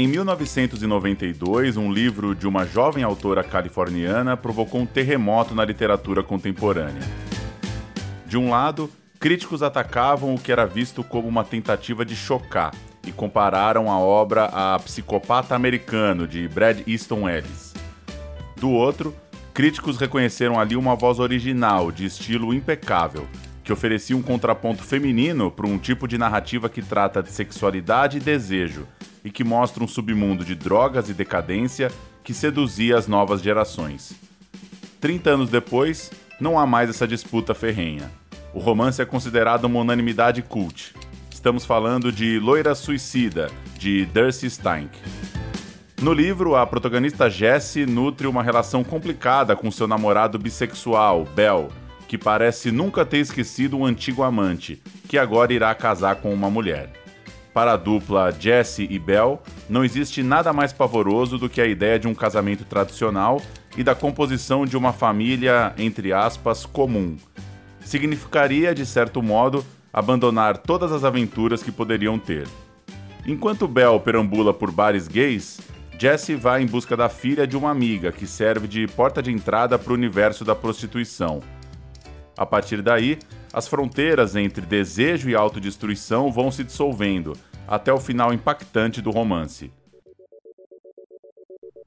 Em 1992, um livro de uma jovem autora californiana provocou um terremoto na literatura contemporânea. De um lado, críticos atacavam o que era visto como uma tentativa de chocar e compararam a obra a Psicopata Americano, de Brad Easton Ellis. Do outro, críticos reconheceram ali uma voz original, de estilo impecável, que oferecia um contraponto feminino para um tipo de narrativa que trata de sexualidade e desejo, e que mostra um submundo de drogas e decadência que seduzia as novas gerações. 30 anos depois, não há mais essa disputa ferrenha. O romance é considerado uma unanimidade cult. Estamos falando de Loira Suicida, de Darcy Steink. No livro, a protagonista Jessie nutre uma relação complicada com seu namorado bissexual, Bell, que parece nunca ter esquecido um antigo amante, que agora irá casar com uma mulher. Para a dupla Jesse e Bell, não existe nada mais pavoroso do que a ideia de um casamento tradicional e da composição de uma família, entre aspas, comum. Significaria, de certo modo, abandonar todas as aventuras que poderiam ter. Enquanto Bell perambula por bares gays, Jesse vai em busca da filha de uma amiga que serve de porta de entrada para o universo da prostituição. A partir daí, as fronteiras entre desejo e autodestruição vão se dissolvendo, até o final impactante do romance.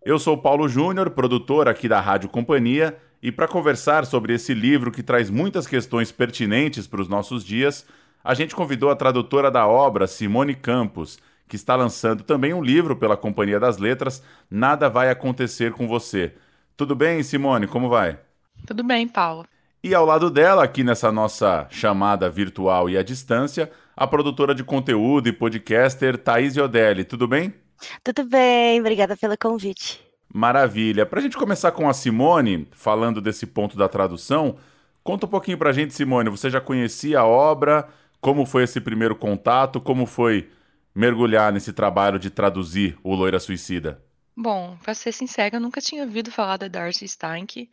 Eu sou Paulo Júnior, produtor aqui da Rádio Companhia, e para conversar sobre esse livro que traz muitas questões pertinentes para os nossos dias, a gente convidou a tradutora da obra, Simone Campos, que está lançando também um livro pela Companhia das Letras, Nada Vai Acontecer com Você. Tudo bem, Simone? Como vai? Tudo bem, Paulo. E ao lado dela, aqui nessa nossa chamada virtual e à distância, a produtora de conteúdo e podcaster Thaís Iodelli. Tudo bem? Tudo bem, obrigada pelo convite. Maravilha. Para a gente começar com a Simone, falando desse ponto da tradução, conta um pouquinho para a gente, Simone. Você já conhecia a obra? Como foi esse primeiro contato? Como foi mergulhar nesse trabalho de traduzir o Loira Suicida? Bom, para ser sincera, eu nunca tinha ouvido falar da Darcy Stank.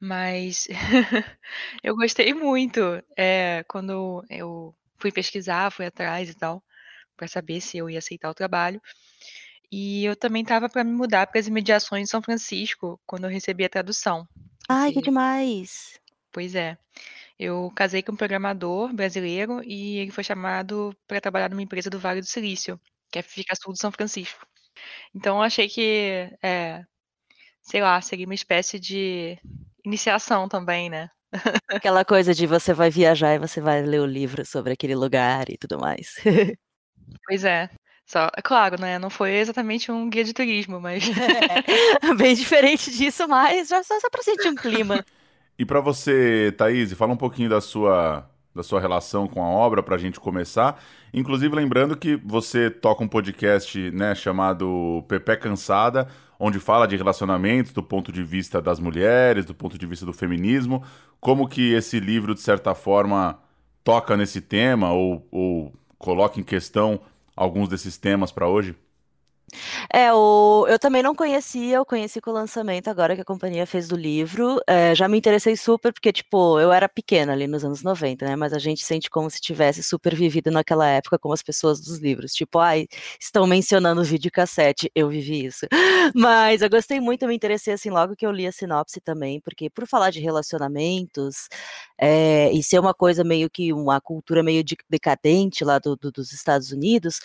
Mas eu gostei muito, é quando eu fui pesquisar, fui atrás e tal, para saber se eu ia aceitar o trabalho. E eu também estava para me mudar para as imediações de São Francisco, quando eu recebi a tradução. Ai, que demais! Pois é. Eu casei com um programador brasileiro e ele foi chamado para trabalhar numa empresa do Vale do Silício, que é fica sul de São Francisco. Então eu achei que, é, sei lá, seria uma espécie de iniciação também, né. Aquela coisa de você vai viajar e você vai ler o livro sobre aquele lugar e tudo mais. Pois é. Só é claro, né, não foi exatamente um guia de turismo, mas É, bem diferente disso, mas já só só pra sentir um clima. E para você, Thaís, fala um pouquinho da sua da sua relação com a obra para a gente começar. Inclusive lembrando que você toca um podcast, né, chamado Pepe Cansada, onde fala de relacionamentos do ponto de vista das mulheres, do ponto de vista do feminismo, como que esse livro, de certa forma, toca nesse tema ou, ou coloca em questão alguns desses temas para hoje? É, o eu também não conhecia, eu conheci com o lançamento agora que a companhia fez do livro, eh, já me interessei super porque, tipo, eu era pequena ali nos anos 90, né, mas a gente sente como se tivesse super vivido naquela época como as pessoas dos livros, tipo: "Ai, estão mencionando o videocassete", eu vivi isso. Mas eu gostei muito, eu me interessei, assim, logo que eu li a sinopse também, porque por falar de relacionamentos, eh, e ser uma coisa meio que uma cultura meio de decadente lá do do dos Estados Unidos,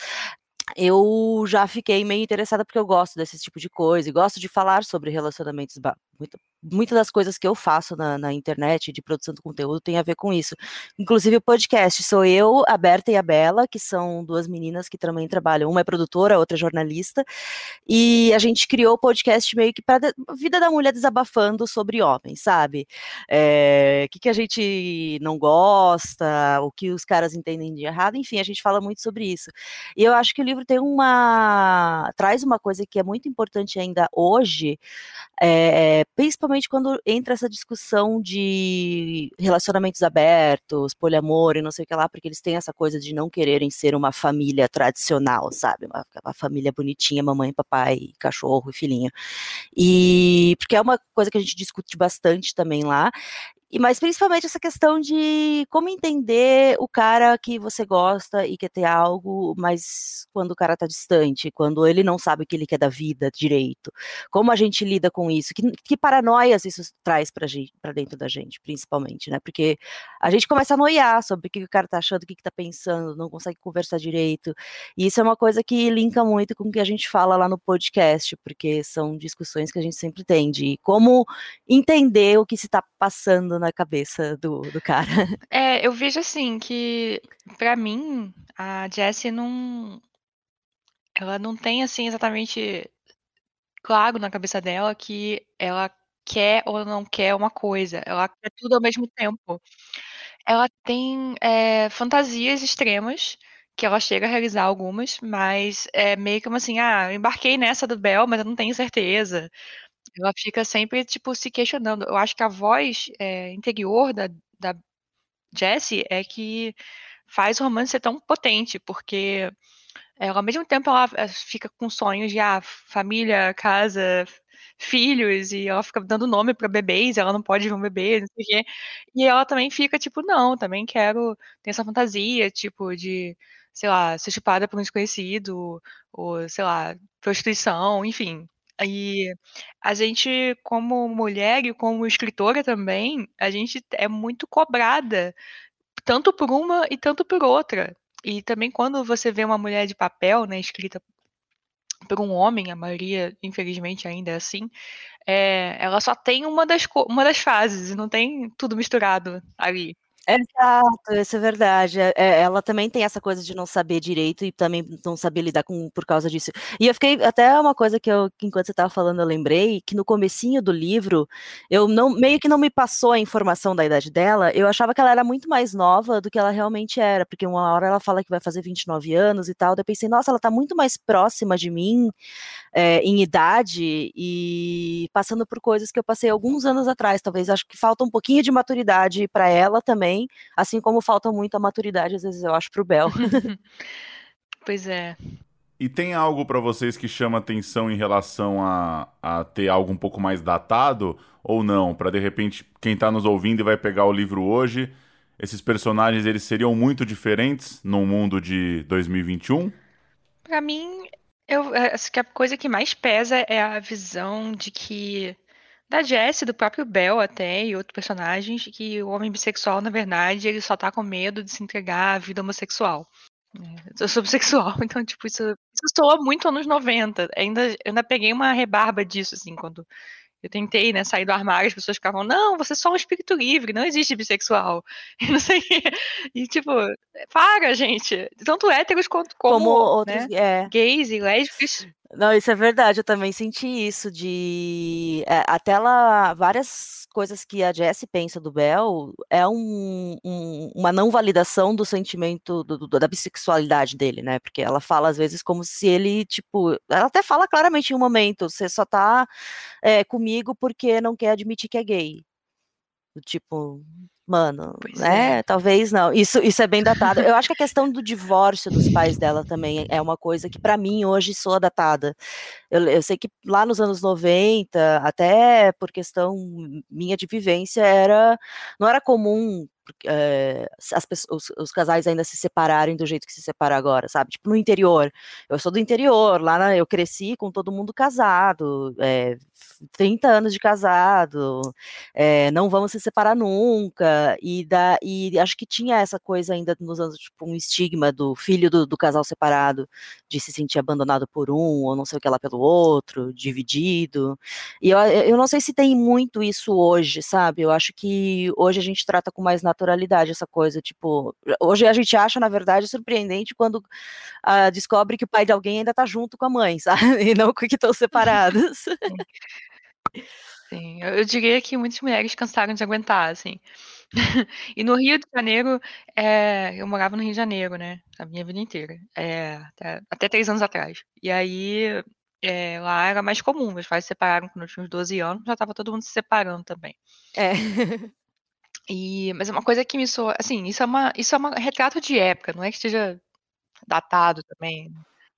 eu já fiquei meio interessada, porque eu gosto desse tipo de coisa e gosto de falar sobre relacionamentos ba muita muita das coisas que eu faço na na internet de produção de conteúdo tem a ver com isso. Inclusive o podcast, sou eu, a Berta e a Bela, que são 2 meninas que também trabalham, uma é produtora, a outra é jornalista, e a gente criou o podcast meio que pra vida da mulher desabafando sobre homens, sabe. Eh, que que a gente não gosta, o que os caras entendem de errado, enfim, a gente fala muito sobre isso. E eu acho que o livro tem uma traz uma coisa que é muito importante ainda hoje, eh, principalmente quando entra essa discussão de relacionamentos abertos, poliamor e não sei o que lá, porque eles têm essa coisa de não quererem ser uma família tradicional, sabe, uma uma família bonitinha, mamãe, papai, cachorro e filhinho. E porque é uma coisa que a gente discute bastante também lá, mas principalmente essa questão de como entender o cara que você gosta e quer ter algo, mas quando o cara tá distante, quando ele não sabe o que ele quer da vida direito. Como a gente lida com isso? Que, que paranoias isso traz pra dentro da gente, principalmente, né? Porque a gente começa a noiar sobre o que o cara tá achando, o que, que tá pensando, não consegue conversar direito. E isso é uma coisa que linka muito com o que a gente fala lá no podcast, porque são discussões que a gente sempre tem de como entender o que se tá passando na cabeça do, do cara. É, eu vejo assim que, para mim, a Jessie não. Ela não tem, assim, exatamente claro na cabeça dela que ela quer ou não quer uma coisa. Ela quer tudo ao mesmo tempo. Ela tem é, fantasias extremas, que ela chega a realizar algumas, mas é meio como assim, ah, eu embarquei nessa do Bel, mas eu não tenho certeza. Ela fica sempre, tipo, se questionando. Eu acho que a voz, eh, interior da da Jessie é que faz o romance ser tão potente, porque ela, ao mesmo tempo, ela eh, fica com sonhos de, ah, família, casa, filhos, e ela fica dando nome para bebês, ela não pode ver um bebê, não sei o quê. E ela também fica tipo: "Não, também quero ter essa fantasia, tipo, de, sei lá, ser chupada por um desconhecido, ou, sei lá, prostituição", enfim. E a gente, como mulher e como escritora também, a gente é muito cobrada, tanto por uma e tanto por outra. E também quando você vê uma mulher de papel, né, escrita por um homem, a maioria, infelizmente, ainda é assim, é, ela só tem uma das, uma das fases, não tem tudo misturado ali. Exato, isso é verdade. É, é, ela também tem essa coisa de não saber direito e também não saber lidar com por causa disso. E eu fiquei até uma coisa que eu, que enquanto você estava falando, eu lembrei que no comecinho do livro, eu não meio que não me passou a informação da idade dela. Eu achava que ela era muito mais nova do que ela realmente era, porque uma hora ela fala que vai fazer 29 anos e tal. Daí eu pensei, nossa, ela está muito mais próxima de mim é, em idade e passando por coisas que eu passei alguns anos atrás. Talvez acho que falta um pouquinho de maturidade para ela também também, assim como falta muita maturidade, às vezes, eu acho, pro Bel. pois é. E tem algo para vocês que chama atenção em relação a, a ter algo um pouco mais datado ou não? Para de repente quem está nos ouvindo e vai pegar o livro hoje, esses personagens eles seriam muito diferentes num mundo de 2021? Para mim, eu acho que a coisa que mais pesa é a visão de que da Jessie, do próprio Bel até, e outros personagens, que o homem bissexual, na verdade, ele só tá com medo de se entregar à vida homossexual. É, eu sou bissexual, então, tipo, isso, isso soa muito anos 90. Ainda, eu ainda peguei uma rebarba disso, assim, quando eu tentei, né, sair do armário, as pessoas ficavam, não, você é só um espírito livre, não existe bissexual. E não sei E, tipo, para, gente. Tanto héteros quanto como, como outros, né, é. gays e lésbicas não, isso é verdade, eu também senti isso de é, até ela várias coisas que a Jessie pensa do Bel é um, um, uma não validação do sentimento do, do, da bissexualidade dele, né? Porque ela fala às vezes como se ele, tipo, ela até fala claramente em um momento, você só tá é, comigo porque não quer admitir que é gay. Tipo, Mano, pois né? É. Talvez não. Isso, isso é bem datado. Eu acho que a questão do divórcio dos pais dela também é uma coisa que, para mim, hoje soa datada. Eu, eu, sei que lá nos anos 90, até por questão minha de vivência, era não era comum é, as pessoas, os, casais ainda se separarem do jeito que se separa agora, sabe? Tipo, no interior. Eu sou do interior, lá na, eu cresci com todo mundo casado, é, 30 anos de casado, é, não vamos se separar nunca, e, da, e acho que tinha essa coisa ainda nos anos, tipo, um estigma do filho do, do casal separado, de se sentir abandonado por um, ou não sei o que lá pelo outro, dividido, e eu, eu não sei se tem muito isso hoje, sabe? Eu acho que hoje a gente trata com mais naturalidade essa coisa, tipo, hoje a gente acha, na verdade, surpreendente quando uh, descobre que o pai de alguém ainda tá junto com a mãe, sabe? E não que estão separados. Sim, eu diria que muitas mulheres cansaram de aguentar, assim. E no Rio de Janeiro, eh, eu morava no Rio de Janeiro, né, a minha vida inteira, eh, até até 3 anos atrás. E aí, eh, lá era mais comum, meus pais se separaram quando eu tinha uns 12 anos, já estava todo mundo se separando também. É. E mas é uma coisa que me soa assim, isso é uma isso é uma retrato de época, não é que esteja datado também.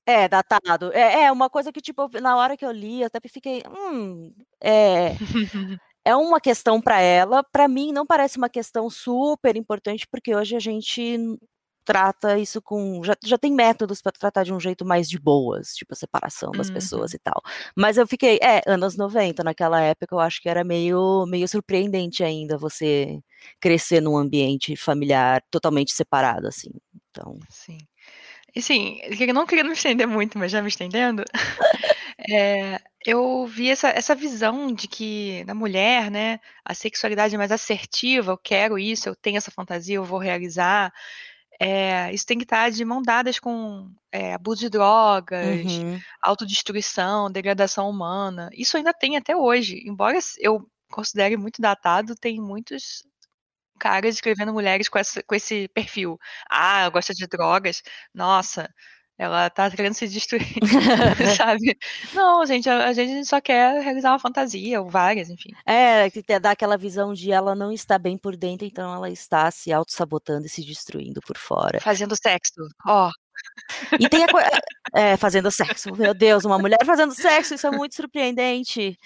É, datado. É, é uma coisa que, tipo, na hora que eu li, eu até fiquei, hum, é, é uma questão para ela, para mim não parece uma questão super importante, porque hoje a gente trata isso com. Já, já tem métodos para tratar de um jeito mais de boas, tipo a separação das uhum. pessoas e tal. Mas eu fiquei, é, anos 90, naquela época eu acho que era meio, meio surpreendente ainda você crescer num ambiente familiar totalmente separado, assim. Então. Sim. E sim, eu não queria me estender muito, mas já me estendendo. é, eu vi essa, essa visão de que na mulher, né, a sexualidade é mais assertiva, eu quero isso, eu tenho essa fantasia, eu vou realizar. É, isso tem que estar de mão dadas com é, abuso de drogas, uhum. autodestruição, degradação humana. Isso ainda tem até hoje. Embora eu considere muito datado, tem muitos caras escrevendo mulheres com, essa, com esse perfil. Ah, gosta de drogas. Nossa, ela tá querendo se destruir, sabe? Não, gente, a, gente só quer realizar uma fantasia, ou várias, enfim. É, que dá aquela visão de ela não está bem por dentro, então ela está se auto-sabotando e se destruindo por fora. Fazendo sexo, ó. Oh. E tem a coisa. É, fazendo sexo, meu Deus, uma mulher fazendo sexo, isso é muito surpreendente.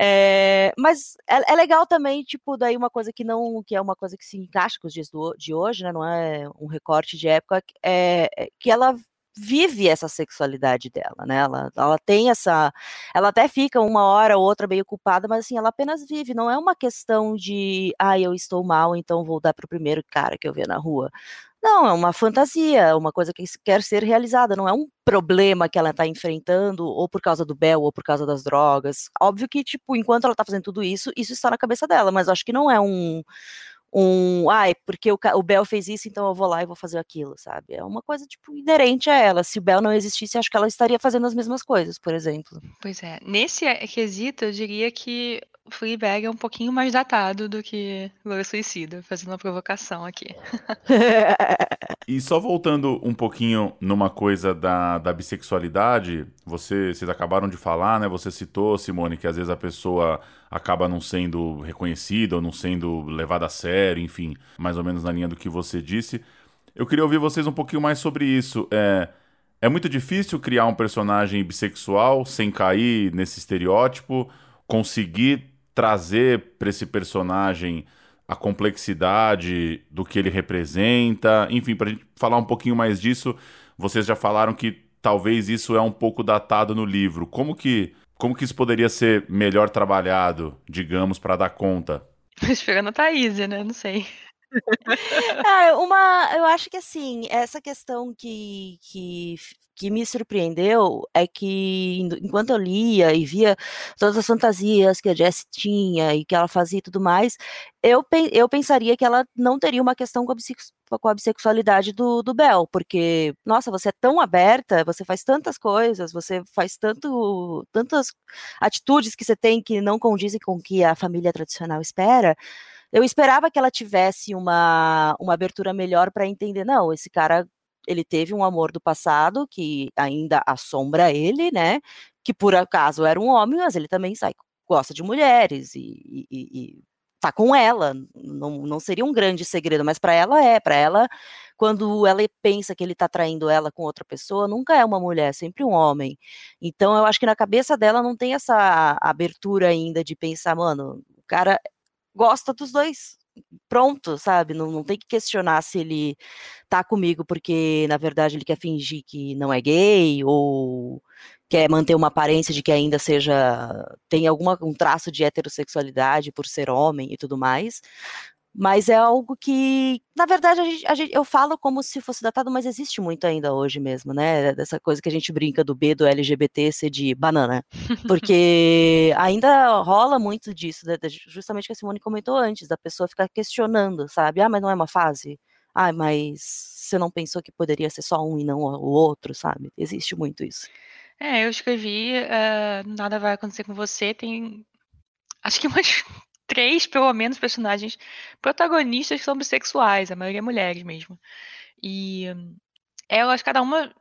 É, mas é, é, legal também, tipo, daí uma coisa que não, que é uma coisa que se encaixa com os dias do, de hoje, né? Não é um recorte de época, é, é que ela vive essa sexualidade dela, né? Ela, ela tem essa. Ela até fica uma hora ou outra meio culpada, mas assim, ela apenas vive. Não é uma questão de, ah, eu estou mal, então vou dar para o primeiro cara que eu ver na rua. Não, é uma fantasia, é uma coisa que quer ser realizada, não é um problema que ela está enfrentando, ou por causa do Bel, ou por causa das drogas. Óbvio que, tipo, enquanto ela está fazendo tudo isso, isso está na cabeça dela, mas acho que não é um, um, ai, porque o, o Bel fez isso, então eu vou lá e vou fazer aquilo, sabe? É uma coisa, tipo, inerente a ela. Se o Bel não existisse, acho que ela estaria fazendo as mesmas coisas, por exemplo. Pois é. Nesse quesito, eu diria que Fleabag é um pouquinho mais datado do que Loura Suicida, fazendo uma provocação aqui. e só voltando um pouquinho numa coisa da, da bissexualidade, você, vocês acabaram de falar, né? Você citou, Simone, que às vezes a pessoa acaba não sendo reconhecida ou não sendo levada a sério, enfim, mais ou menos na linha do que você disse. Eu queria ouvir vocês um pouquinho mais sobre isso. É, é muito difícil criar um personagem bissexual sem cair nesse estereótipo, conseguir trazer para esse personagem a complexidade do que ele representa, enfim, para a gente falar um pouquinho mais disso, vocês já falaram que talvez isso é um pouco datado no livro. Como que como que isso poderia ser melhor trabalhado, digamos, para dar conta? Esperando a Thaís, né? Não sei. Ah, uma, eu acho que assim, essa questão que, que que me surpreendeu é que, enquanto eu lia e via todas as fantasias que a Jessie tinha e que ela fazia e tudo mais, eu, eu pensaria que ela não teria uma questão com a, com a bissexualidade do, do Bel, porque, nossa, você é tão aberta, você faz tantas coisas, você faz tanto, tantas atitudes que você tem que não condizem com o que a família tradicional espera. Eu esperava que ela tivesse uma, uma abertura melhor para entender, não, esse cara ele teve um amor do passado que ainda assombra ele, né? Que por acaso era um homem, mas ele também sai, gosta de mulheres e, e, e tá com ela. Não, não seria um grande segredo, mas para ela é. Para ela, quando ela pensa que ele tá traindo ela com outra pessoa, nunca é uma mulher, é sempre um homem. Então eu acho que na cabeça dela não tem essa abertura ainda de pensar, mano, o cara gosta dos dois, pronto, sabe? Não, não tem que questionar se ele tá comigo porque, na verdade, ele quer fingir que não é gay ou quer manter uma aparência de que ainda seja tem alguma um traço de heterossexualidade por ser homem e tudo mais. Mas é algo que, na verdade, a gente, a gente, eu falo como se fosse datado, mas existe muito ainda hoje mesmo, né? Dessa coisa que a gente brinca do B do LGBT ser de banana. Porque ainda rola muito disso, justamente que a Simone comentou antes, da pessoa ficar questionando, sabe? Ah, mas não é uma fase? Ah, mas você não pensou que poderia ser só um e não o outro, sabe? Existe muito isso. É, eu escrevi uh, Nada Vai Acontecer com Você, tem acho que umas três, pelo menos, personagens protagonistas que são bissexuais, a maioria mulheres mesmo. E elas, cada uma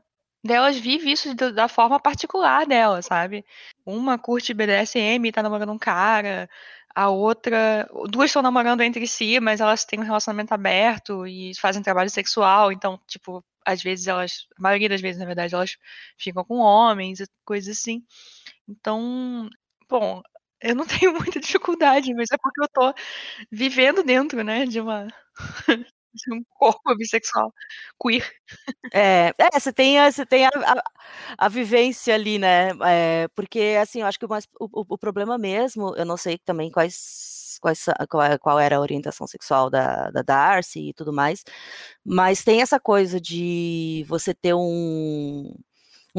delas vive isso da forma particular dela, sabe? Uma curte BDSM e tá namorando um cara, a outra. Duas estão namorando entre si, mas elas têm um relacionamento aberto e fazem trabalho sexual, então, tipo, às vezes elas. A maioria das vezes, na verdade, elas ficam com homens e coisas assim. Então, bom, Eu não tenho muita dificuldade, mas é porque eu tô vivendo dentro, né, de uma de um corpo bissexual queer. É, é, você tem a você tem a a a vivência ali, né, eh, porque, assim, eu acho que o mais o o problema mesmo, eu não sei também quais quais qual é qual era a orientação sexual da da Darcy e tudo mais, mas tem essa coisa de você ter um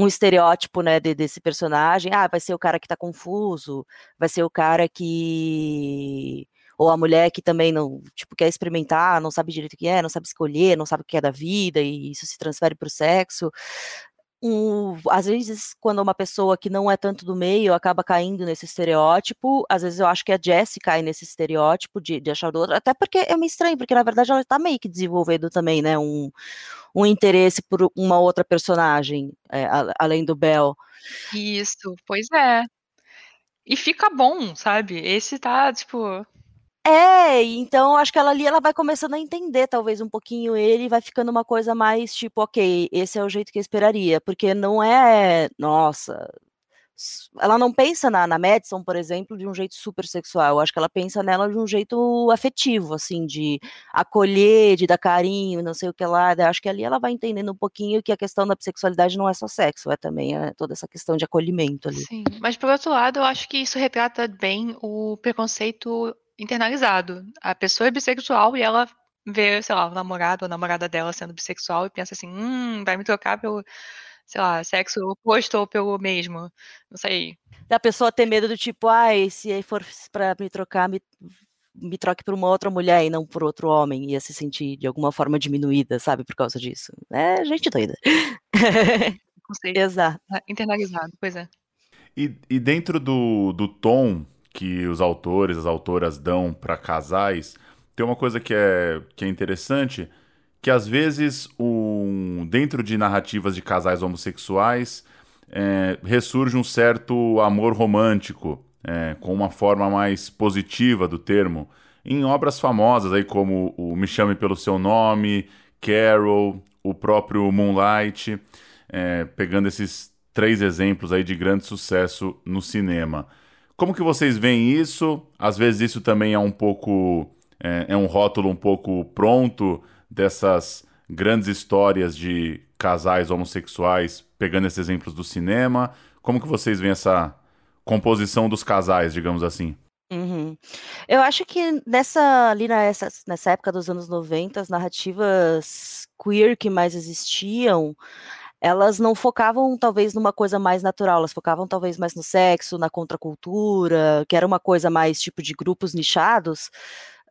um estereótipo, né, de desse personagem, ah, vai ser o cara que tá confuso, vai ser o cara que ou a mulher que também não tipo, quer experimentar, não sabe direito o que é, não sabe escolher, não sabe o que é da vida e isso se transfere para o sexo. O às vezes, quando uma pessoa que não é tanto do meio acaba caindo nesse estereótipo, às vezes eu acho que a Jessie cai nesse estereótipo de de achar do outro, até porque é meio estranho, porque na verdade ela tá meio que desenvolvendo também, né, um um interesse por uma outra personagem, eh, a além do Bell. Isso, pois é. E fica bom, sabe, esse tá, tipo É, então acho que ela ali, ela vai começando a entender talvez um pouquinho ele vai ficando uma coisa mais tipo: "Ok, esse é o jeito que eu esperaria", porque não é, nossa, ela não pensa na na Madison, por exemplo, de um jeito super sexual, eu acho que ela pensa nela de um jeito afetivo, assim, de acolher, de dar carinho, não sei o que lá, daí acho que ali ela vai entendendo um pouquinho que a questão da bissexualidade não é só sexo, é também, eh, toda essa questão de acolhimento ali. Sim, mas por outro lado eu acho que isso retrata bem o preconceito internalizado. A pessoa é bissexual e ela vê, sei lá, o namorado ou a namorada dela sendo bissexual e pensa assim: "Hum, vai me trocar pelo, sei lá, sexo oposto ou pelo mesmo", não sei. Da pessoa ter medo do tipo: "Ai, se for pra me trocar, me me troque por uma outra mulher e não por outro homem", ia se sentir de alguma forma diminuída, sabe, por causa disso. É gente doida. Preconceito, Exato. né, internalizado, pois é. E e dentro do do tom que os autores, as autoras dão pra casais, tem uma coisa que é que é interessante, que às vezes um dentro de narrativas de casais homossexuais, eh, ressurge um certo amor romântico, eh, com uma forma mais positiva do termo, em obras famosas aí como o Me Chame Pelo Seu Nome, Carol, o próprio Moonlight, eh, pegando esses 3 exemplos aí de grande sucesso no cinema. Como que vocês veem isso? Às vezes isso também é um pouco é é um rótulo um pouco pronto dessas grandes histórias de casais homossexuais, pegando esses exemplos do cinema. Como que vocês veem essa composição dos casais, digamos assim? Uhum. Eu acho que nessa ali nessas nessa época dos anos 90, as narrativas queer que mais existiam, elas não focavam talvez numa coisa mais natural, elas focavam talvez mais no sexo, na contracultura, que era uma coisa mais tipo de grupos nichados,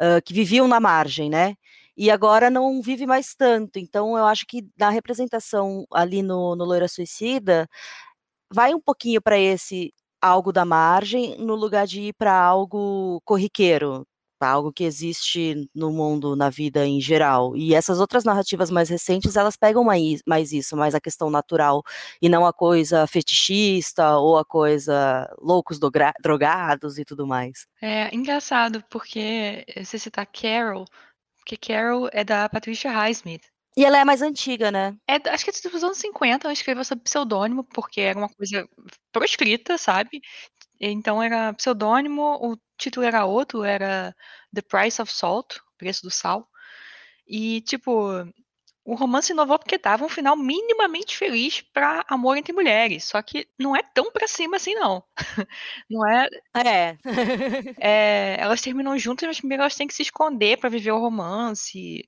hã, que viviam na margem, né. E agora não vive mais tanto, então eu acho que na representação ali no no Loira Suicida, vai um pouquinho pra esse algo da margem, no lugar de ir pra algo corriqueiro, pra algo que existe no mundo, na vida em geral. E essas outras narrativas mais recentes, elas pegam mais mais isso, mais a questão natural, e não a coisa fetichista ou a coisa loucos drogados e tudo mais. É, engraçado, porque você citar Carol, porque Carol é da Patricia Highsmith. E ela é mais antiga, né? É acho que é dos anos 50, ela escreveu sob pseudônimo, porque era uma coisa proscrita, sabe. Então era pseudônimo, o título era outro, era The Price of Salt, Preço do Sal. E, tipo, o romance inovou porque dava um final minimamente feliz pra amor entre mulheres, só que não é tão pra cima assim não. Não é É. eh, elas terminam juntas, mas primeiro elas têm que se esconder pra viver o romance.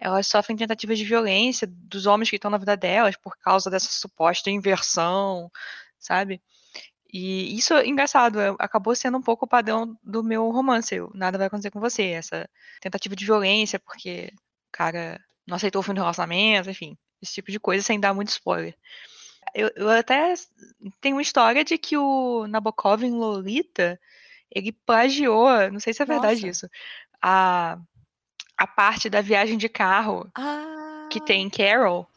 Elas sofrem tentativas de violência dos homens que estão na vida delas, por causa dessa suposta inversão, sabe. E isso é engraçado, eh, acabou sendo um pouco o padrão do meu romance, o Nada Vai Acontecer com Você, essa tentativa de violência, porque o cara não aceitou o fim do relacionamento, enfim, esse tipo de coisa, sem dar muito spoiler. Eu eu até tem uma história de que o Nabokov em Lolita, ele plagiou, não sei se é verdade Nossa. isso, a a parte da viagem de carro que Ah. tem em Carol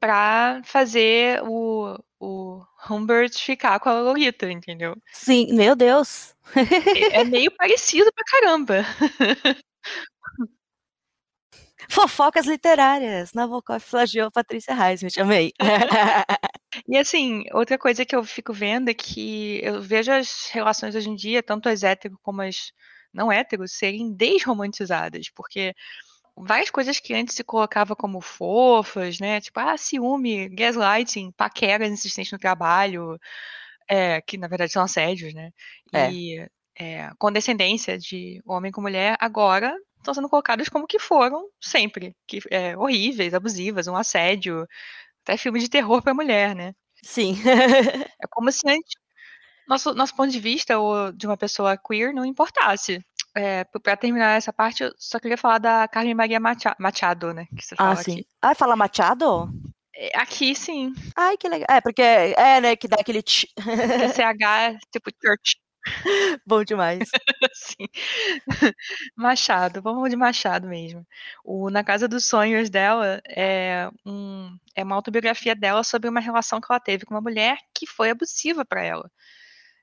pra fazer o o Humbert ficar com a Lolita, entendeu. Sim, meu Deus. É é meio parecido pra caramba. Fofocas literárias. Nabokov flagiou Patrícia Reis, me chamei. e assim, outra coisa que eu fico vendo é que eu vejo as relações hoje em dia, tanto as hétero como as não héteros, serem desromantizadas, porque várias coisas que antes se colocava como fofas, né? Tipo, ah, ciúme, gaslighting, paqueras insistentes no trabalho, é, que na verdade são assédios, né? É. E é, condescendência de homem com mulher, agora estão sendo colocadas como que foram sempre, que é, horríveis, abusivas, um assédio, até filme de terror para mulher, né? Sim. é como se antes nosso, nosso ponto de vista ou de uma pessoa queer não importasse. É, para terminar essa parte, eu só queria falar da Carmen Maria Machado, né? Que você ah, fala sim. Aqui. Ah, fala Machado? É, aqui, sim. Ai, que legal. É, porque é, né, que dá aquele... Tch. CH, tipo church. Bom demais. Sim. Machado, vamos de Machado mesmo. O Na Casa dos Sonhos dela é, um, é uma autobiografia dela sobre uma relação que ela teve com uma mulher que foi abusiva para ela.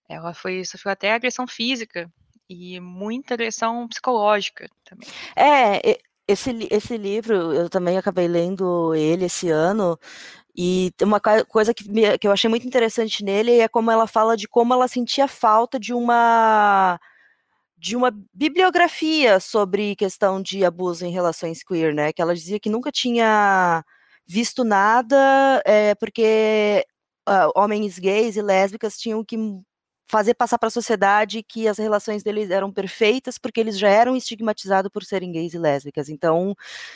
Ela foi sofreu até agressão física e muita agressão psicológica também. É, esse, esse livro eu também acabei lendo ele esse ano e uma coisa que, me, que eu achei muito interessante nele é como ela fala de como ela sentia falta de uma de uma bibliografia sobre questão de abuso em relações queer, né? Que ela dizia que nunca tinha visto nada, é, porque uh, homens gays e lésbicas tinham que fazer passar para a sociedade que as relações deles eram perfeitas porque eles já eram estigmatizados por serem gays e lésbicas. Então,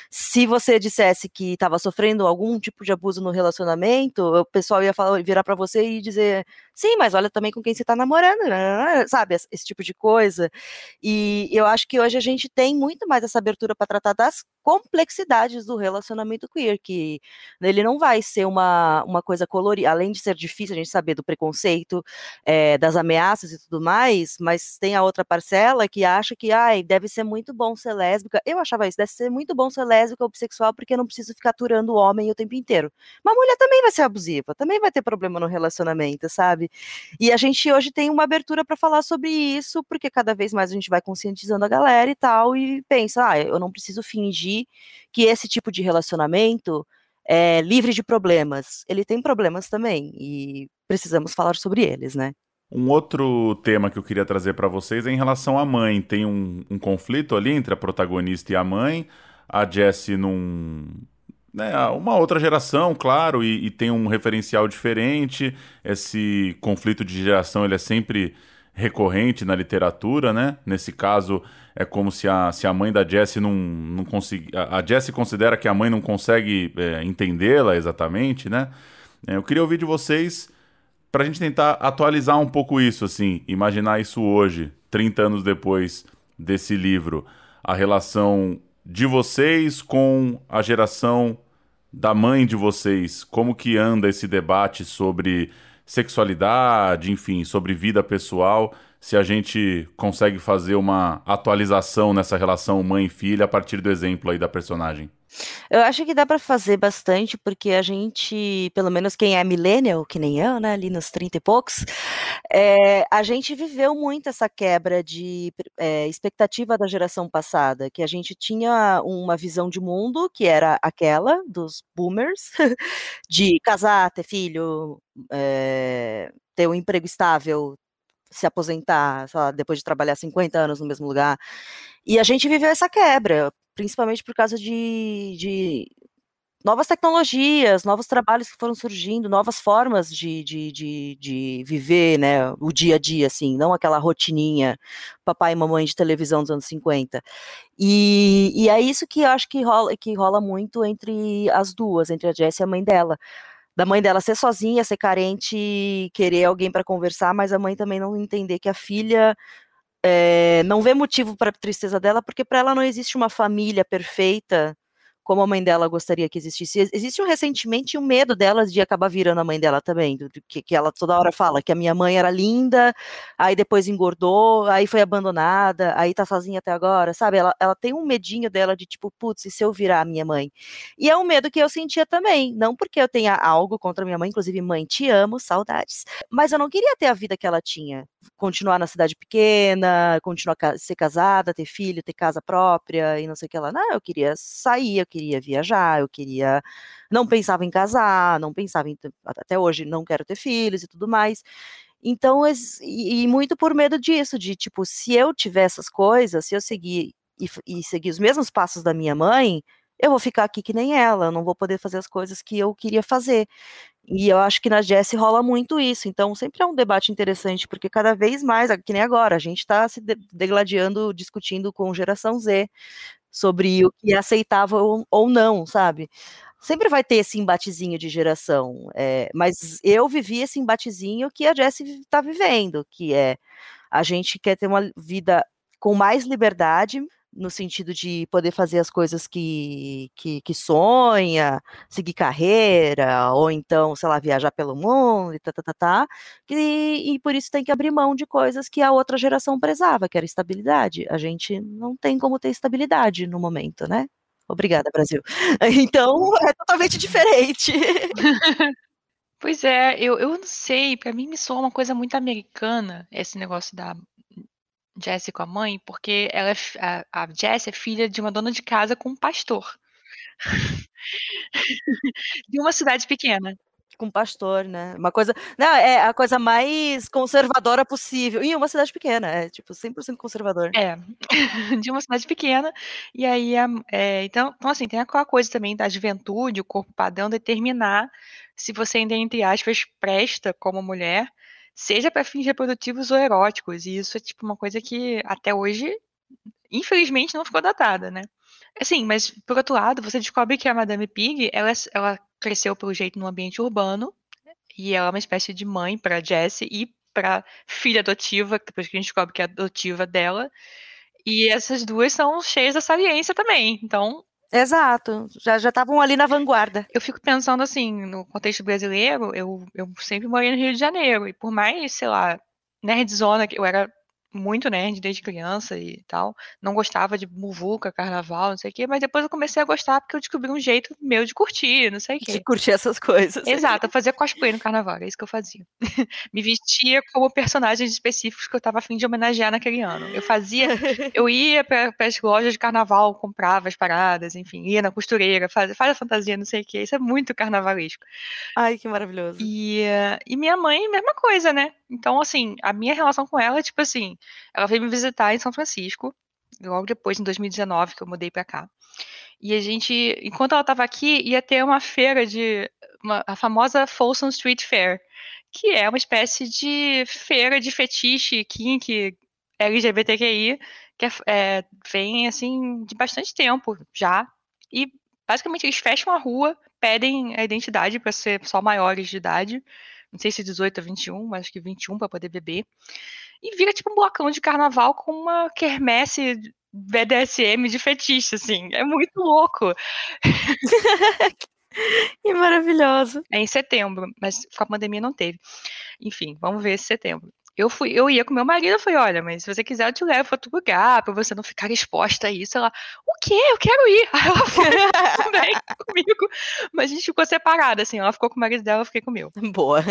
se você dissesse que estava sofrendo algum tipo de abuso no relacionamento, o pessoal ia falar, virar para você e dizer: "Sim, mas olha também com quem você está namorando", né? sabe, esse tipo de coisa. E eu acho que hoje a gente tem muito mais essa abertura para tratar das complexidades do relacionamento queer, que ele não vai ser uma, uma coisa colorida, além de ser difícil a gente saber do preconceito, é, das ameaças e tudo mais, mas tem a outra parcela que acha que, ai, deve ser muito bom ser lésbica. Eu achava isso, deve ser muito bom ser lésbica ou bissexual, porque eu não preciso ficar aturando o homem o tempo inteiro. Uma mulher também vai ser abusiva, também vai ter problema no relacionamento, sabe? E a gente hoje tem uma abertura para falar sobre isso, porque cada vez mais a gente vai conscientizando a galera e tal, e pensa, ah, eu não preciso fingir que esse tipo de relacionamento é livre de problemas. Ele tem problemas também, e precisamos falar sobre eles, né? Um outro tema que eu queria trazer para vocês é em relação à mãe. Tem um, um, conflito ali entre a protagonista e a mãe. A Jessie num. Né, uma outra geração, claro, e, e, tem um referencial diferente. Esse conflito de geração ele é sempre recorrente na literatura, né? Nesse caso, é como se a, se a mãe da Jessie não, não conseguir. A Jessie considera que a mãe não consegue é, entendê-la exatamente, né? É, eu queria ouvir de vocês para a gente tentar atualizar um pouco isso, assim, imaginar isso hoje, 30 anos depois desse livro, a relação de vocês com a geração da mãe de vocês, como que anda esse debate sobre sexualidade, enfim, sobre vida pessoal, se a gente consegue fazer uma atualização nessa relação mãe-filha a partir do exemplo aí da personagem. Eu acho que dá para fazer bastante, porque a gente, pelo menos quem é millennial, que nem eu, né, ali nos 30 e poucos, é, a gente viveu muito essa quebra de é, expectativa da geração passada, que a gente tinha uma visão de mundo que era aquela dos boomers, de casar, ter filho, é, ter um emprego estável, se aposentar, lá, depois de trabalhar 50 anos no mesmo lugar. E a gente viveu essa quebra, principalmente por causa de, de novas tecnologias, novos trabalhos que foram surgindo, novas formas de, de, de, de, viver, né, o dia a dia, assim, não aquela rotininha papai e mamãe de televisão dos anos 50. E, e é isso que eu acho que rola, que rola muito entre as duas, entre a Jessie e a mãe dela. Da mãe dela ser sozinha, ser carente, querer alguém para conversar, mas a mãe também não entender que a filha é, não vê motivo para tristeza dela, porque para ela não existe uma família perfeita como a mãe dela gostaria que existisse. Existe um ressentimento e um medo delas de acabar virando a mãe dela também, do, do que, que ela toda hora fala, que a minha mãe era linda, aí depois engordou, aí foi abandonada, aí tá sozinha até agora, sabe? Ela, ela tem um medinho dela de tipo, putz, e se eu virar a minha mãe? E é um medo que eu sentia também, não porque eu tenha algo contra minha mãe, inclusive, mãe, te amo, saudades, mas eu não queria ter a vida que ela tinha, continuar na cidade pequena, continuar a ser casada, ter filho, ter casa própria e não sei o que lá. Não, eu queria sair, eu queria viajar, eu queria. Não pensava em casar, não pensava em. Até hoje não quero ter filhos e tudo mais. Então, e, muito por medo disso, de tipo, se eu tiver essas coisas, se eu seguir e, e seguir os mesmos passos da minha mãe, eu vou ficar aqui que nem ela, eu não vou poder fazer as coisas que eu queria fazer. E eu acho que na Jess rola muito isso. Então, sempre é um debate interessante, porque cada vez mais, que nem agora, a gente está se degladiando, discutindo com geração Z sobre o que é aceitável ou não, sabe? Sempre vai ter esse embatezinho de geração, é, mas eu vivi esse embatezinho que a Jess está vivendo, que é a gente quer ter uma vida com mais liberdade, no sentido de poder fazer as coisas que, que, que, sonha, seguir carreira, ou então, sei lá, viajar pelo mundo e tá, tá, tá, tá e, e por isso tem que abrir mão de coisas que a outra geração prezava, que era estabilidade. A gente não tem como ter estabilidade no momento, né? Obrigada, Brasil. Então, é totalmente diferente. Pois é, eu, eu não sei, para mim me soa uma coisa muito americana, esse negócio da Jessie com a mãe, porque ela é, a, a Jessie é filha de uma dona de casa com um pastor. de uma cidade pequena. Com pastor, né? Uma coisa. Não, é a coisa mais conservadora possível. E uma cidade pequena, é tipo 100% conservador. É, de uma cidade pequena. E aí, é, então, então, assim, tem aquela coisa também da juventude, o corpo padrão determinar se você ainda, entre aspas, presta como mulher seja para fins reprodutivos ou eróticos. E isso é tipo uma coisa que até hoje, infelizmente, não ficou datada, né? Assim, mas por outro lado, você descobre que a Madame Pig, ela, ela cresceu pelo jeito num ambiente urbano e ela é uma espécie de mãe para Jessie e para filha adotiva, depois que a gente descobre que é adotiva dela. E essas duas são cheias da saliência também. Então, Exato, já já estavam ali na vanguarda. Eu fico pensando assim, no contexto brasileiro, eu, eu sempre morei no Rio de Janeiro, e por mais, sei lá, nerdzona, que eu era muito nerd desde criança e tal. Não gostava de muvuca, carnaval, não sei o quê, mas depois eu comecei a gostar porque eu descobri um jeito meu de curtir, não sei o quê. De curtir essas coisas. Exato, eu fazia cosplay no carnaval, é isso que eu fazia. Me vestia como personagens específicos que eu tava afim de homenagear naquele ano. Eu fazia, eu ia para as lojas de carnaval, comprava as paradas, enfim, ia na costureira, faz, faz a fantasia, não sei o quê. Isso é muito carnavalesco. Ai, que maravilhoso. E, e minha mãe, mesma coisa, né? Então, assim, a minha relação com ela é tipo assim, ela veio me visitar em São Francisco, logo depois, em 2019, que eu mudei para cá. E a gente, enquanto ela estava aqui, ia ter uma feira de. Uma, a famosa Folsom Street Fair, que é uma espécie de feira de fetiche, kink, LGBTQI, que é, é, vem assim de bastante tempo já. E basicamente eles fecham a rua, pedem a identidade para ser só maiores de idade não sei se 18 a 21, mas acho que 21 para poder beber. E vira tipo um blocão de carnaval com uma quermesse BDSM de fetiche, assim. É muito louco. que maravilhoso. É em setembro, mas com a pandemia não teve. Enfim, vamos ver esse setembro. Eu fui, eu ia com meu marido, eu falei, olha, mas se você quiser eu te levo para outro lugar, para você não ficar exposta a isso. Ela, o quê? Eu quero ir. Aí ela foi também comigo, mas a gente ficou separada, assim, ela ficou com o marido dela, eu fiquei com o meu. Boa.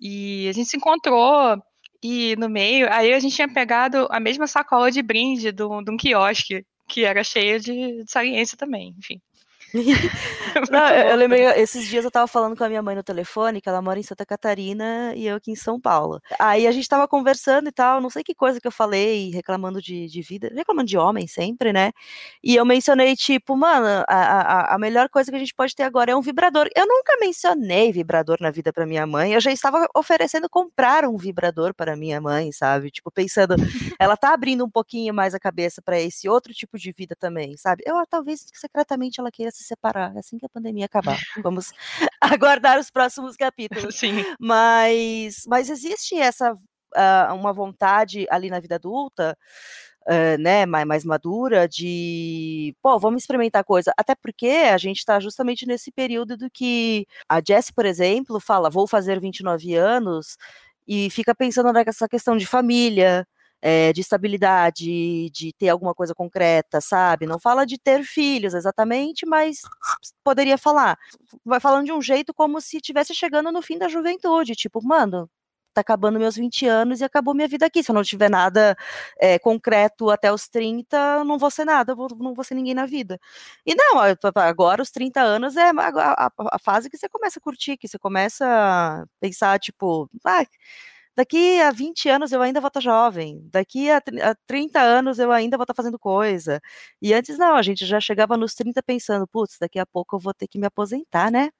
E a gente se encontrou e no meio, aí a gente tinha pegado a mesma sacola de brinde de um quiosque, que era cheia de, de saliência também, enfim. Não, eu, eu, lembrei, esses dias eu tava falando com a minha mãe no telefone, que ela mora em Santa Catarina e eu aqui em São Paulo. Aí a gente tava conversando e tal, não sei que coisa que eu falei, reclamando de, de vida, reclamando de homem sempre, né? E eu mencionei, tipo, mano, a, a, a melhor coisa que a gente pode ter agora é um vibrador. Eu nunca mencionei vibrador na vida para minha mãe, eu já estava oferecendo comprar um vibrador para minha mãe, sabe? Tipo, pensando, ela tá abrindo um pouquinho mais a cabeça para esse outro tipo de vida também, sabe? Eu, talvez secretamente ela queira se separar assim que a pandemia acabar. Vamos aguardar os próximos capítulos. Sim. Mas, mas existe essa uh, uma vontade ali na vida adulta uh, né, mais, mais madura, de, pô, vamos experimentar coisa. Até porque a gente está justamente nesse período do que a Jessie, por exemplo, fala, vou fazer 29 anos, e fica pensando nessa questão de família, é, de estabilidade, de ter alguma coisa concreta, sabe? Não fala de ter filhos exatamente, mas poderia falar. Vai falando de um jeito como se estivesse chegando no fim da juventude, tipo, mano, tá acabando meus 20 anos e acabou minha vida aqui. Se eu não tiver nada é, concreto até os 30, não vou ser nada, vou, não vou ser ninguém na vida. E não, agora os 30 anos é a, a, a fase que você começa a curtir, que você começa a pensar, tipo, ah, daqui a 20 anos eu ainda vou estar jovem, daqui a, 30 anos eu ainda vou estar fazendo coisa. E antes não, a gente já chegava nos 30 pensando, putz, daqui a pouco eu vou ter que me aposentar, né?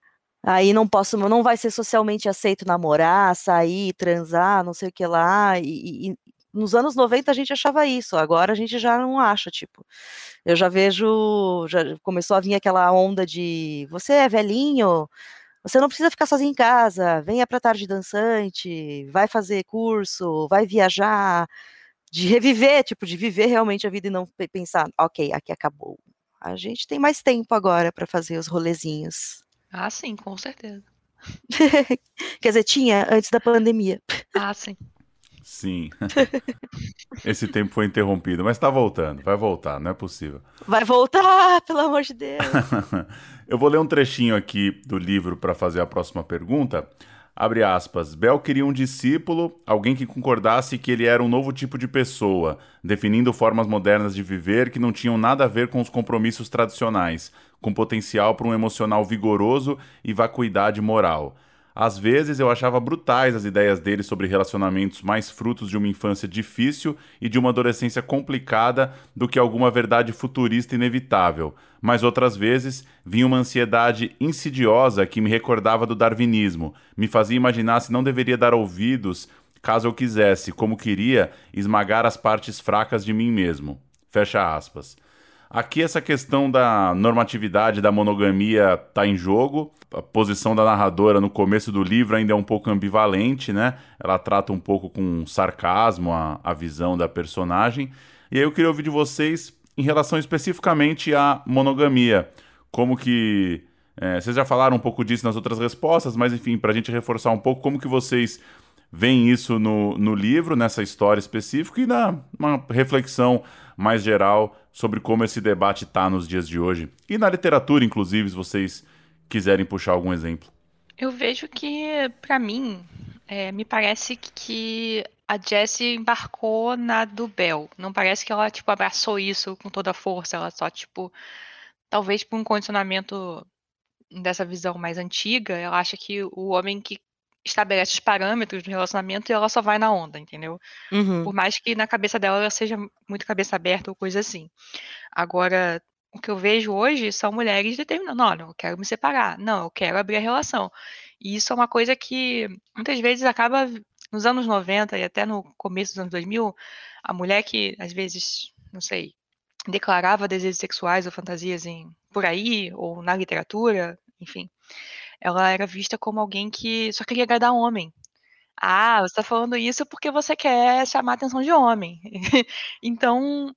Aí não posso, não vai ser socialmente aceito namorar, sair, transar, não sei o que lá. E, e, nos anos 90 a gente achava isso, agora a gente já não acha, tipo. Eu já vejo, já começou a vir aquela onda de você é velhinho, você não precisa ficar sozinho em casa, venha para tarde dançante, vai fazer curso, vai viajar, de reviver, tipo, de viver realmente a vida e não pensar, ok, aqui acabou. A gente tem mais tempo agora para fazer os rolezinhos. Ah, sim, com certeza. Quer dizer, tinha antes da pandemia. Ah, sim. Sim. Esse tempo foi interrompido, mas está voltando, vai voltar, não é possível. Vai voltar, pelo amor de Deus. Eu vou ler um trechinho aqui do livro para fazer a próxima pergunta. Abre aspas. Bel queria um discípulo, alguém que concordasse que ele era um novo tipo de pessoa, definindo formas modernas de viver que não tinham nada a ver com os compromissos tradicionais, com potencial para um emocional vigoroso e vacuidade moral. Às vezes eu achava brutais as ideias dele sobre relacionamentos mais frutos de uma infância difícil e de uma adolescência complicada do que alguma verdade futurista inevitável, mas outras vezes vinha uma ansiedade insidiosa que me recordava do darwinismo, me fazia imaginar se não deveria dar ouvidos caso eu quisesse, como queria, esmagar as partes fracas de mim mesmo. Fecha aspas. Aqui essa questão da normatividade da monogamia está em jogo. A posição da narradora no começo do livro ainda é um pouco ambivalente, né? Ela trata um pouco com sarcasmo a, a visão da personagem. E aí eu queria ouvir de vocês em relação especificamente à monogamia. Como que. É, vocês já falaram um pouco disso nas outras respostas, mas enfim, para a gente reforçar um pouco, como que vocês veem isso no, no livro, nessa história específica, e na uma reflexão mais geral sobre como esse debate está nos dias de hoje. E na literatura, inclusive, se vocês quiserem puxar algum exemplo. Eu vejo que, para mim, é, me parece que a Jessie embarcou na do Bell. Não parece que ela, tipo, abraçou isso com toda a força. Ela só, tipo, talvez por um condicionamento dessa visão mais antiga, ela acha que o homem que estabelece os parâmetros do relacionamento e ela só vai na onda, entendeu? Uhum. Por mais que na cabeça dela ela seja muito cabeça aberta ou coisa assim. Agora, o que eu vejo hoje são mulheres determinando, não, eu quero me separar, não, eu quero abrir a relação. E isso é uma coisa que muitas vezes acaba nos anos 90 e até no começo dos anos 2000, a mulher que às vezes, não sei, declarava desejos sexuais ou fantasias em por aí ou na literatura, enfim, ela era vista como alguém que só queria agradar homem. Ah, você está falando isso porque você quer chamar a atenção de homem. então,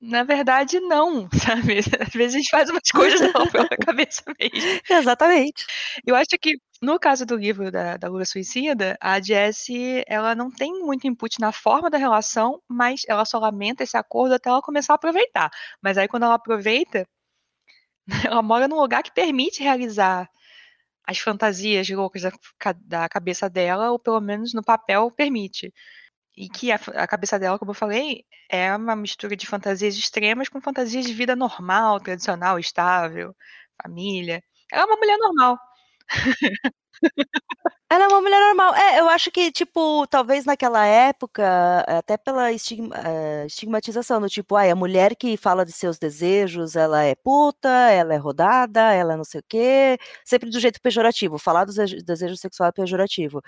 na verdade, não, sabe? Às vezes a gente faz umas coisas na própria cabeça mesmo. Exatamente. Eu acho que, no caso do livro da, da Lula Suicida, a Jessie, ela não tem muito input na forma da relação, mas ela só lamenta esse acordo até ela começar a aproveitar. Mas aí, quando ela aproveita, ela mora num lugar que permite realizar as fantasias loucas da, da cabeça dela, ou pelo menos no papel permite. E que a, a, cabeça dela, como eu falei, é uma mistura de fantasias extremas com fantasias de vida normal, tradicional, estável, família. Ela é uma mulher normal. Ela é uma mulher normal. É, eu acho que, tipo, talvez naquela época, até pela estigma, uh, estigmatização do tipo, ai, a mulher que fala de seus desejos, ela é puta, ela é rodada, ela é não sei o quê, sempre do jeito pejorativo, falar do desejo sexual é pejorativo.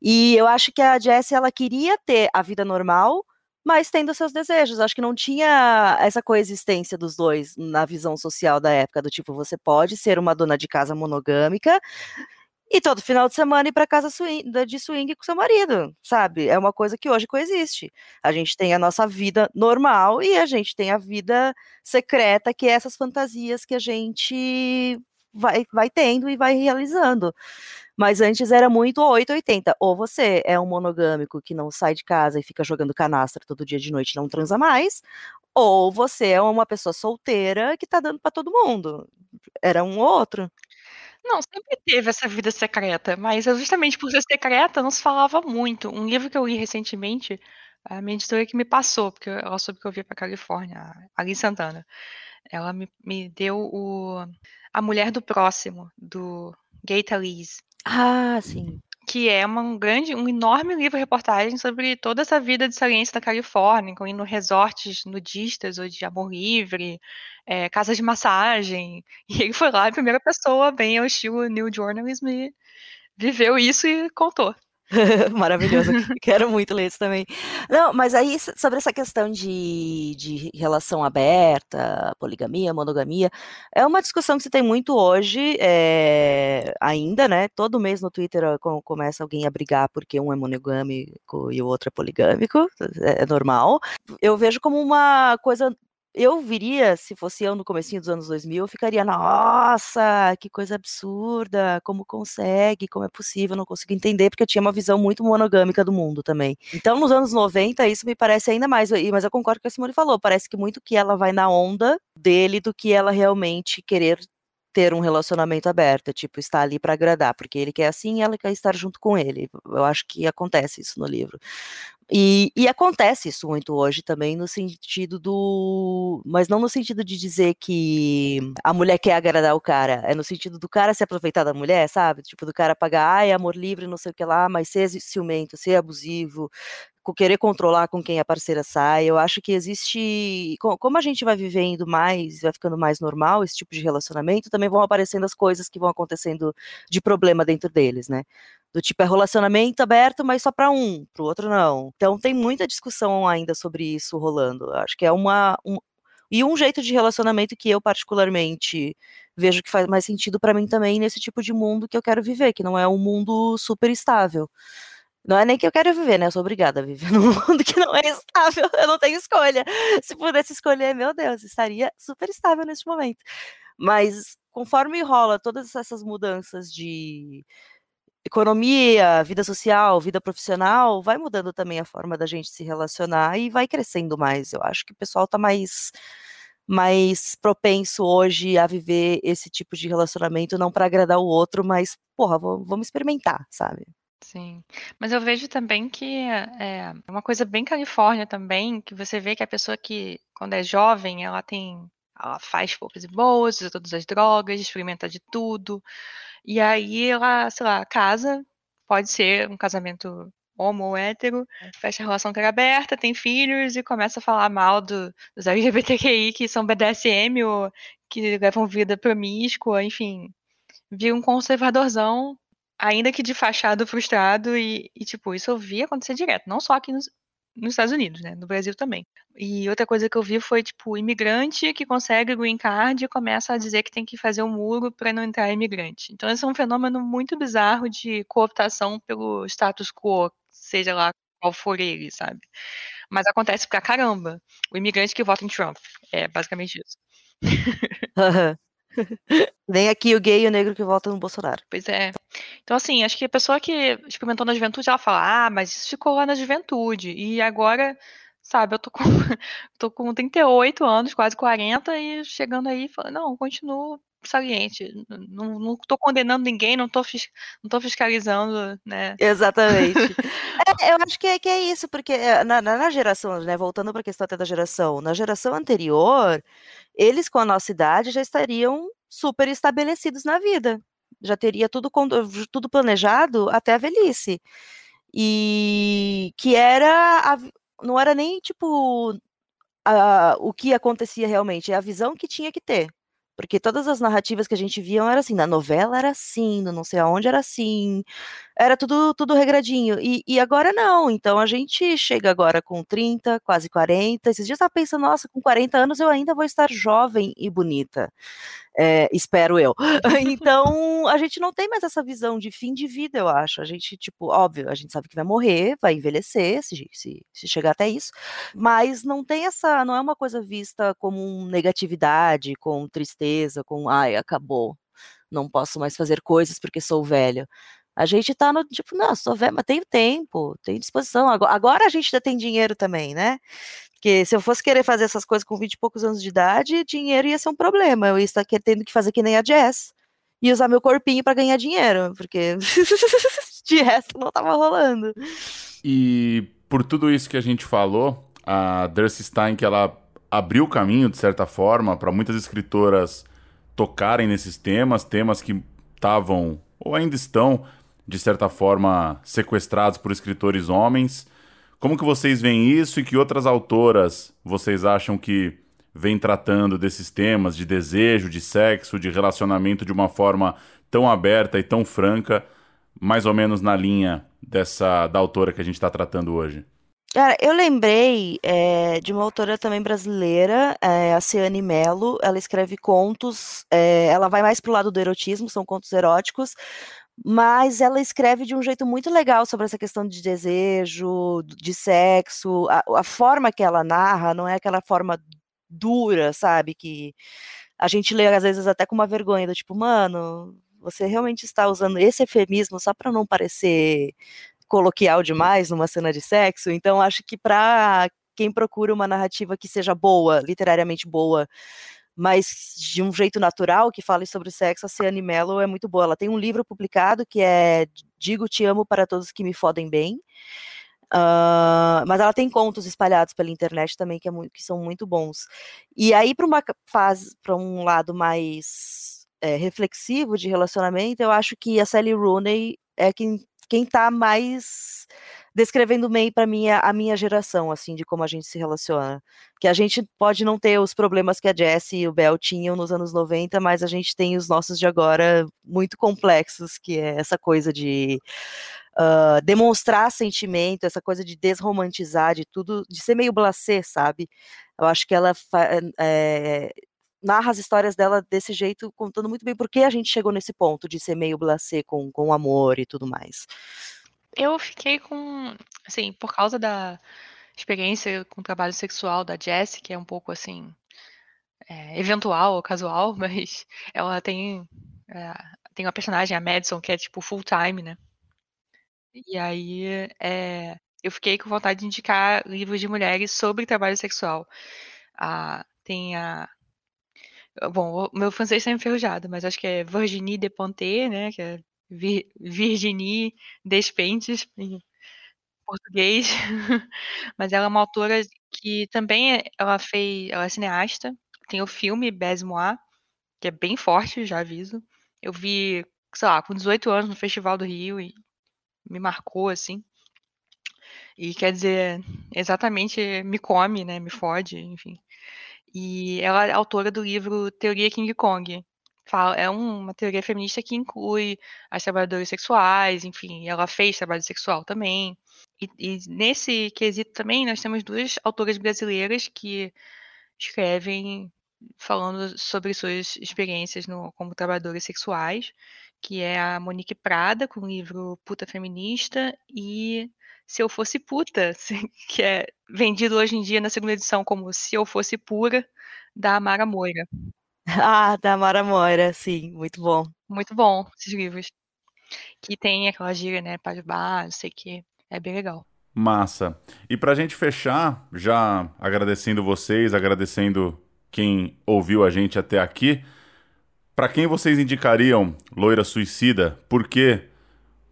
E eu acho que a Jessie, ela queria ter a vida normal, mas tendo seus desejos. Acho que não tinha essa coexistência dos dois na visão social da época, do tipo, você pode ser uma dona de casa monogâmica e todo final de semana ir para casa swing, de swing com seu marido, sabe? É uma coisa que hoje coexiste. A gente tem a nossa vida normal e a gente tem a vida secreta, que é essas fantasias que a gente vai, vai tendo e vai realizando. Mas antes era muito 880. Ou você é um monogâmico que não sai de casa e fica jogando canastra todo dia de noite e não transa mais, ou você é uma pessoa solteira que tá dando para todo mundo. Era um ou outro. Não, sempre teve essa vida secreta, mas é justamente por ser secreta não se falava muito. Um livro que eu li recentemente, a minha editora que me passou, porque ela soube que eu via para Califórnia, ali em Santana. Ela me, me deu o A Mulher do Próximo, do Gaita Lees. Ah, sim que é uma, um grande, um enorme livro reportagem sobre toda essa vida de saliência da Califórnia, incluindo resorts nudistas ou de amor livre, é, casas de massagem. E ele foi lá, a primeira pessoa, bem ao estilo New Journalism, e viveu isso e contou. Maravilhoso, quero muito ler isso também. Não, mas aí sobre essa questão de, de relação aberta, poligamia, monogamia, é uma discussão que se tem muito hoje, é, ainda, né? Todo mês no Twitter começa alguém a brigar porque um é monogâmico e o outro é poligâmico, é, é normal. Eu vejo como uma coisa eu viria, se fosse eu no comecinho dos anos 2000, eu ficaria, nossa, que coisa absurda, como consegue, como é possível, não consigo entender, porque eu tinha uma visão muito monogâmica do mundo também. Então, nos anos 90, isso me parece ainda mais, mas eu concordo com o que a Simone falou, parece que muito que ela vai na onda dele do que ela realmente querer ter um relacionamento aberto, tipo, estar ali para agradar, porque ele quer assim e ela quer estar junto com ele. Eu acho que acontece isso no livro. E, e, acontece isso muito hoje também, no sentido do. Mas não no sentido de dizer que a mulher quer agradar o cara, é no sentido do cara se aproveitar da mulher, sabe? Tipo, do cara pagar, ai, amor livre, não sei o que lá, mas ser ciumento, ser abusivo, querer controlar com quem a parceira sai. Eu acho que existe. Como a gente vai vivendo mais, vai ficando mais normal esse tipo de relacionamento, também vão aparecendo as coisas que vão acontecendo de problema dentro deles, né? Do tipo, é relacionamento aberto, mas só para um, para o outro não. Então tem muita discussão ainda sobre isso rolando. Acho que é uma. Um, e um jeito de relacionamento que eu, particularmente, vejo que faz mais sentido para mim também nesse tipo de mundo que eu quero viver, que não é um mundo super estável. Não é nem que eu quero viver, né? Eu sou obrigada a viver num mundo que não é estável. Eu não tenho escolha. Se pudesse escolher, meu Deus, estaria super estável nesse momento. Mas conforme rola todas essas mudanças de economia, vida social, vida profissional, vai mudando também a forma da gente se relacionar e vai crescendo mais. Eu acho que o pessoal está mais mais propenso hoje a viver esse tipo de relacionamento não para agradar o outro, mas porra, vamos experimentar, sabe? Sim, mas eu vejo também que é uma coisa bem Califórnia também, que você vê que a pessoa que, quando é jovem, ela tem, ela faz poucas e boas, usa todas as drogas, experimenta de tudo, e aí ela, sei lá, casa, pode ser um casamento homo ou hétero, fecha a relação que era aberta, tem filhos e começa a falar mal do, dos LGBTQI que são BDSM ou que levam vida promíscua, enfim, vira um conservadorzão ainda que de fachado frustrado, e, e, tipo, isso eu vi acontecer direto, não só aqui nos, nos Estados Unidos, né? No Brasil também. E outra coisa que eu vi foi, tipo, imigrante que consegue green card e começa a dizer que tem que fazer um muro para não entrar imigrante. Então, esse é um fenômeno muito bizarro de cooptação pelo status quo, seja lá qual for ele, sabe? Mas acontece pra caramba. O imigrante que vota em Trump. É basicamente isso. Nem aqui o gay e o negro que vota no Bolsonaro. Pois é. Então, assim, acho que a pessoa que experimentou na juventude, ela fala, ah, mas isso ficou lá na juventude. E agora, sabe, eu tô com, tô com 38 anos, quase 40, e chegando aí, falando, não, continuo saliente. Não, tô condenando ninguém, não fis, não tô fiscalizando, né? Exatamente. é, eu acho que é, que é isso, porque é, na, na geração, né, voltando para a questão até da geração, na geração anterior, eles com a nossa idade já estariam super estabelecidos na vida. Já teria tudo, tudo planejado até a velhice. E que era. A, não era nem tipo a, o que acontecia realmente, é a visão que tinha que ter porque todas as narrativas que a gente via era assim, na novela era assim, no não sei aonde era assim, era tudo, tudo regradinho, e, e agora não, então a gente chega agora com 30, quase 40, esses dias estava pensando, nossa, com 40 anos eu ainda vou estar jovem e bonita, é, espero eu. então, a gente não tem mais essa visão de fim de vida, eu acho. A gente, tipo, óbvio, a gente sabe que vai morrer, vai envelhecer, se, se, se chegar até isso, mas não tem essa, não é uma coisa vista como negatividade, com tristeza, com, ai, acabou, não posso mais fazer coisas porque sou velho. A gente tá no tipo, não, sou velho, mas tenho tempo, tenho disposição. Agora, agora a gente já tem dinheiro também, né? Porque se eu fosse querer fazer essas coisas com 20 e poucos anos de idade, dinheiro ia ser um problema. Eu ia estar tendo que fazer que nem a Jess e usar meu corpinho para ganhar dinheiro, porque de resto não tava rolando. E por tudo isso que a gente falou, a Darcy Stein, que ela abriu o caminho, de certa forma, para muitas escritoras tocarem nesses temas, temas que estavam ou ainda estão, de certa forma, sequestrados por escritores homens. Como que vocês veem isso e que outras autoras vocês acham que vêm tratando desses temas de desejo, de sexo, de relacionamento de uma forma tão aberta e tão franca, mais ou menos na linha dessa da autora que a gente está tratando hoje? Cara, eu lembrei é, de uma autora também brasileira, é, a Ciane Mello. Ela escreve contos, é, ela vai mais pro lado do erotismo, são contos eróticos, mas ela escreve de um jeito muito legal sobre essa questão de desejo, de sexo. A, a, forma que ela narra não é aquela forma dura, sabe? Que a gente lê às vezes até com uma vergonha, do tipo, mano, você realmente está usando esse eufemismo só para não parecer coloquial demais numa cena de sexo. Então, acho que para quem procura uma narrativa que seja boa, literariamente boa, mas de um jeito natural, que fale sobre sexo, a Ciane Mello é muito boa. Ela tem um livro publicado que é Digo Te Amo para Todos que Me Fodem Bem. Uh, mas ela tem contos espalhados pela internet também que, é muito, que são muito bons. E aí, para uma fase, para um lado mais é, reflexivo de relacionamento, eu acho que a Sally Rooney é quem quem está mais descrevendo bem para mim a, a, minha geração, assim, de como a gente se relaciona. Que a gente pode não ter os problemas que a Jessie e o Bel tinham nos anos 90, mas a gente tem os nossos de agora muito complexos, que é essa coisa de uh, demonstrar sentimento, essa coisa de desromantizar de tudo, de ser meio blasé, sabe? Eu acho que ela é, narra as histórias dela desse jeito, contando muito bem por que a gente chegou nesse ponto de ser meio blasé com, com amor e tudo mais. Eu fiquei com, assim, por causa da experiência com trabalho sexual da Jessie, que é um pouco assim, é, eventual ou casual, mas ela tem, é, tem uma personagem, a Madison, que é tipo full time, né? E aí é, eu fiquei com vontade de indicar livros de mulheres sobre trabalho sexual. Ah, tem a Bom, o meu francês está enferrujado, mas acho que é Virginie Despentes, né? Que é Vir, Virginie Despentes em português. mas ela é uma autora que também é, ela fez, ela é cineasta. Tem o filme Bes Moi, que é bem forte, já aviso. Eu vi, sei lá, com 18 anos no Festival do Rio e me marcou assim. E quer dizer, exatamente me come, né? Me fode, enfim. E ela é autora do livro Teoria King Kong. É uma teoria feminista que inclui as trabalhadoras sexuais, enfim, ela fez trabalho sexual também. E, e nesse quesito também nós temos duas autoras brasileiras que escrevem falando sobre suas experiências no, como trabalhadoras sexuais, que é a Monique Prada, com o livro Puta Feminista, e se Eu Fosse Puta, que é vendido hoje em dia na segunda edição como Se Eu Fosse Pura, da Amara Moira. Ah, da Amara Moira, sim, muito bom. Muito bom, esses livros. Que tem aquela gíria, né, para bar, não sei o que. É bem legal. Massa. E pra gente fechar, já agradecendo vocês, agradecendo quem ouviu a gente até aqui, para quem vocês indicariam Loira Suicida? Por quê?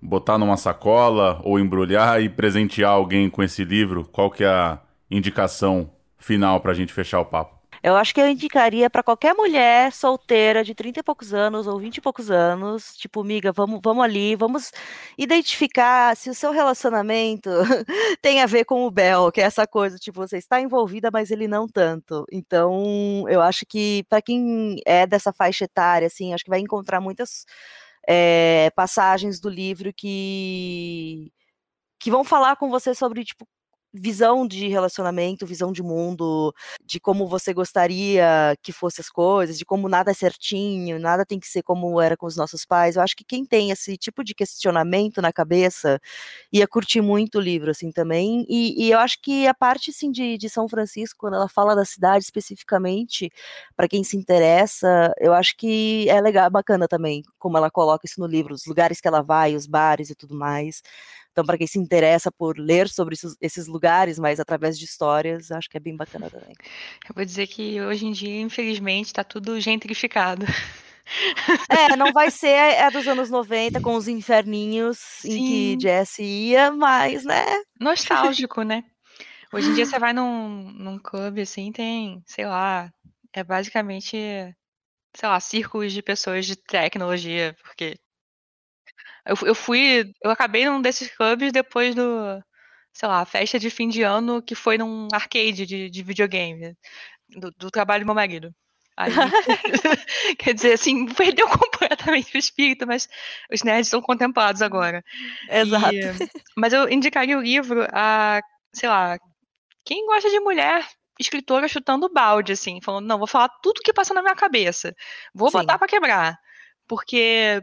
botar numa sacola ou embrulhar e presentear alguém com esse livro? Qual que é a indicação final para a gente fechar o papo? Eu acho que eu indicaria para qualquer mulher solteira de 30 e poucos anos ou 20 e poucos anos, tipo, miga, vamos, vamos ali, vamos identificar se o seu relacionamento tem a ver com o Bel, que é essa coisa, tipo, você está envolvida, mas ele não tanto. Então, eu acho que para quem é dessa faixa etária, assim, acho que vai encontrar muitas é, passagens do livro que que vão falar com você sobre tipo visão de relacionamento, visão de mundo, de como você gostaria que fossem as coisas, de como nada é certinho, nada tem que ser como era com os nossos pais. Eu acho que quem tem esse tipo de questionamento na cabeça ia curtir muito o livro, assim, também. E, e eu acho que a parte, assim, de, de São Francisco, quando ela fala da cidade especificamente, para quem se interessa, eu acho que é legal, bacana também, como ela coloca isso no livro, os lugares que ela vai, os bares e tudo mais. Então, para quem se interessa por ler sobre esses lugares, mas através de histórias, acho que é bem bacana também. Eu vou dizer que hoje em dia, infelizmente, está tudo gentrificado. É, não vai ser a dos anos 90 com os inferninhos Sim. em que Jesse ia, mas, né? Nostálgico, né? Hoje em dia você vai num, num clube assim, tem, sei lá, é basicamente, sei lá, círculos de pessoas de tecnologia, porque eu, eu fui. Eu acabei num desses clubes depois do. Sei lá, festa de fim de ano que foi num arcade de, de videogame. Do, do trabalho do meu marido. Aí, quer dizer, assim, perdeu completamente o espírito, mas os nerds estão contemplados agora. Exato. E, mas eu indicaria o livro a, sei lá, quem gosta de mulher escritora chutando balde, assim, falando, não, vou falar tudo que passa na minha cabeça. Vou Sim. botar para quebrar. Porque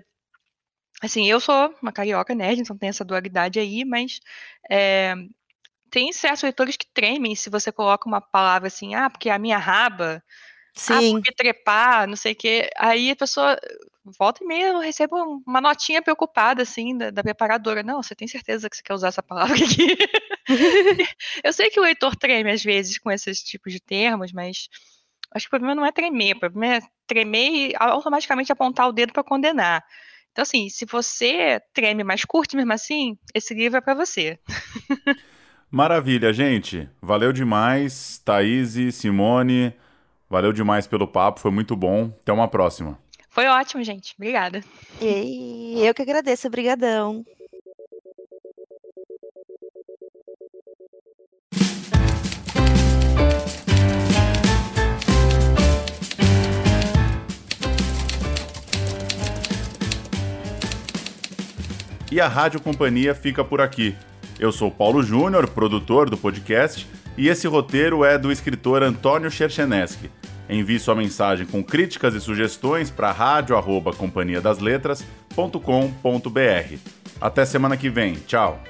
Assim, eu sou uma carioca nerd, então tem essa dualidade aí, mas é, tem certos leitores que tremem se você coloca uma palavra assim, ah, porque a minha raba, Sim. ah, porque trepar, não sei o quê. Aí a pessoa volta e meia eu recebo uma notinha preocupada, assim, da, da, preparadora. Não, você tem certeza que você quer usar essa palavra aqui? eu sei que o leitor treme às vezes com esses tipos de termos, mas acho que o problema não é tremer, o problema é tremer e automaticamente apontar o dedo para condenar. Então, assim, se você treme, mas curte mesmo assim, esse livro é para você. Maravilha, gente. Valeu demais, Thaís, Simone. Valeu demais pelo papo, foi muito bom. Até uma próxima. Foi ótimo, gente. Obrigada. E eu que agradeço, obrigadão. E a Rádio Companhia fica por aqui. Eu sou Paulo Júnior, produtor do podcast, e esse roteiro é do escritor Antônio Chercheneschi. Envie sua mensagem com críticas e sugestões para rádio@companhiadasletras.com.br. Até semana que vem. Tchau.